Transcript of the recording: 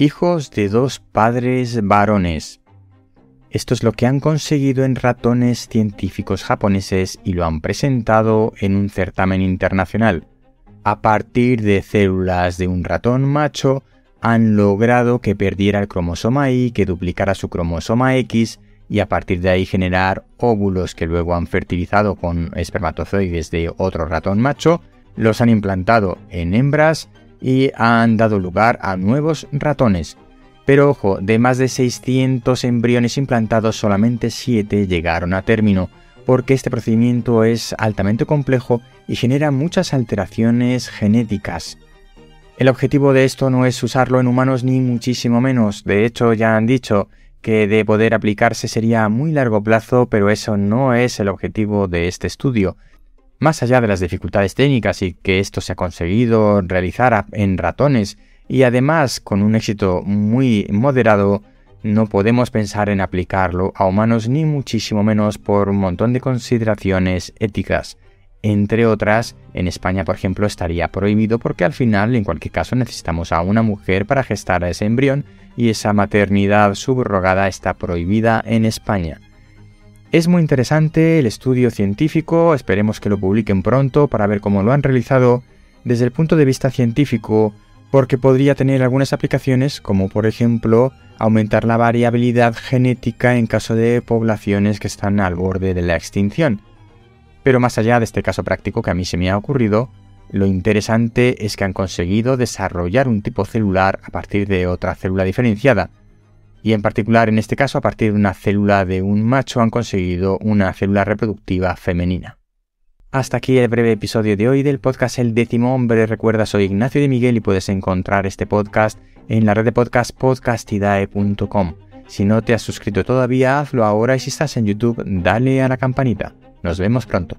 hijos de dos padres varones. Esto es lo que han conseguido en ratones científicos japoneses y lo han presentado en un certamen internacional. A partir de células de un ratón macho, han logrado que perdiera el cromosoma Y, que duplicara su cromosoma X y a partir de ahí generar óvulos que luego han fertilizado con espermatozoides de otro ratón macho, los han implantado en hembras y han dado lugar a nuevos ratones. Pero ojo, de más de 600 embriones implantados solamente 7 llegaron a término, porque este procedimiento es altamente complejo y genera muchas alteraciones genéticas. El objetivo de esto no es usarlo en humanos ni muchísimo menos, de hecho ya han dicho que de poder aplicarse sería a muy largo plazo, pero eso no es el objetivo de este estudio. Más allá de las dificultades técnicas y que esto se ha conseguido realizar en ratones y además con un éxito muy moderado, no podemos pensar en aplicarlo a humanos ni muchísimo menos por un montón de consideraciones éticas. Entre otras, en España, por ejemplo, estaría prohibido porque al final, en cualquier caso, necesitamos a una mujer para gestar a ese embrión y esa maternidad subrogada está prohibida en España. Es muy interesante el estudio científico, esperemos que lo publiquen pronto para ver cómo lo han realizado desde el punto de vista científico, porque podría tener algunas aplicaciones como por ejemplo aumentar la variabilidad genética en caso de poblaciones que están al borde de la extinción. Pero más allá de este caso práctico que a mí se me ha ocurrido, lo interesante es que han conseguido desarrollar un tipo celular a partir de otra célula diferenciada y en particular en este caso a partir de una célula de un macho han conseguido una célula reproductiva femenina. Hasta aquí el breve episodio de hoy del podcast El décimo hombre. Recuerda, soy Ignacio de Miguel y puedes encontrar este podcast en la red de podcast podcastidae.com. Si no te has suscrito todavía, hazlo ahora y si estás en YouTube, dale a la campanita. Nos vemos pronto.